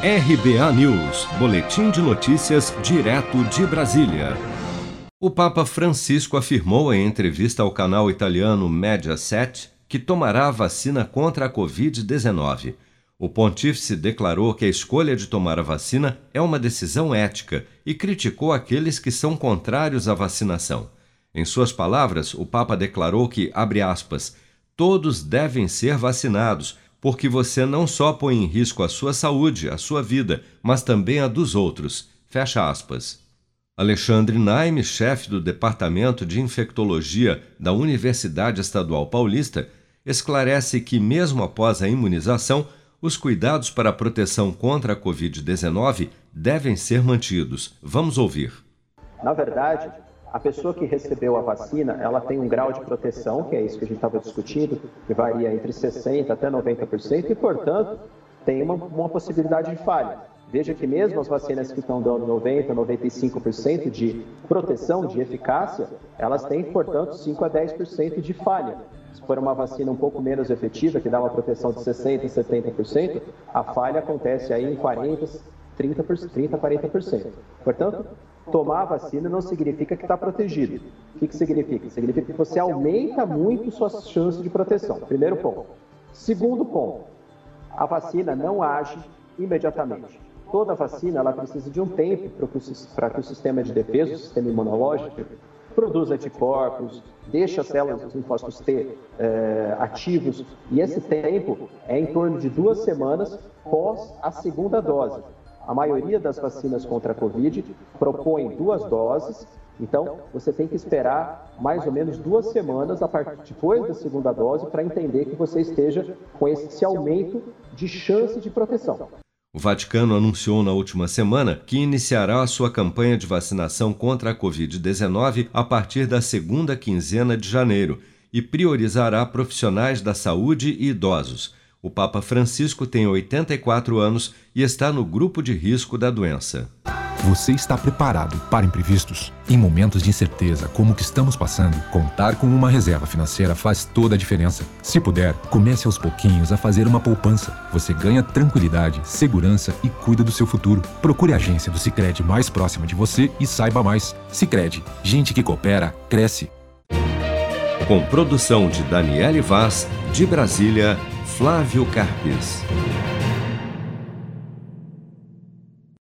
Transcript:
RBA News, Boletim de Notícias, direto de Brasília. O Papa Francisco afirmou em entrevista ao canal italiano Mediaset que tomará a vacina contra a Covid-19. O pontífice declarou que a escolha de tomar a vacina é uma decisão ética e criticou aqueles que são contrários à vacinação. Em suas palavras, o Papa declarou que, abre aspas, todos devem ser vacinados porque você não só põe em risco a sua saúde, a sua vida, mas também a dos outros. Fecha aspas. Alexandre Naime, chefe do Departamento de Infectologia da Universidade Estadual Paulista, esclarece que, mesmo após a imunização, os cuidados para a proteção contra a Covid-19 devem ser mantidos. Vamos ouvir. Na verdade, a pessoa que recebeu a vacina, ela tem um grau de proteção, que é isso que a gente estava discutindo, que varia entre 60% até 90%, e, portanto, tem uma, uma possibilidade de falha. Veja que mesmo as vacinas que estão dando 90%, 95% de proteção, de eficácia, elas têm, portanto, 5 a 10% de falha. Se for uma vacina um pouco menos efetiva, que dá uma proteção de 60%, 70%, a falha acontece aí em 40%, 30%, 30 40%. Portanto, tomar a vacina não significa que está protegido. O que, que significa? Significa que você aumenta muito suas chances de proteção. Primeiro ponto. Segundo ponto, a vacina não age imediatamente. Toda vacina ela precisa de um tempo para que o sistema de defesa, o sistema imunológico, produza anticorpos, deixa as células dos linfócitos T é, ativos, e esse tempo é em torno de duas semanas pós a segunda dose. A maioria das vacinas contra a Covid propõe duas doses, então você tem que esperar mais ou menos duas semanas a partir depois da segunda dose para entender que você esteja com esse aumento de chance de proteção. O Vaticano anunciou na última semana que iniciará a sua campanha de vacinação contra a Covid-19 a partir da segunda quinzena de janeiro e priorizará profissionais da saúde e idosos. O Papa Francisco tem 84 anos e está no grupo de risco da doença. Você está preparado para imprevistos? Em momentos de incerteza como o que estamos passando, contar com uma reserva financeira faz toda a diferença. Se puder, comece aos pouquinhos a fazer uma poupança. Você ganha tranquilidade, segurança e cuida do seu futuro. Procure a agência do Sicredi mais próxima de você e saiba mais. Sicredi, gente que coopera cresce. Com produção de Daniele Vaz, de Brasília, Flávio Carpes.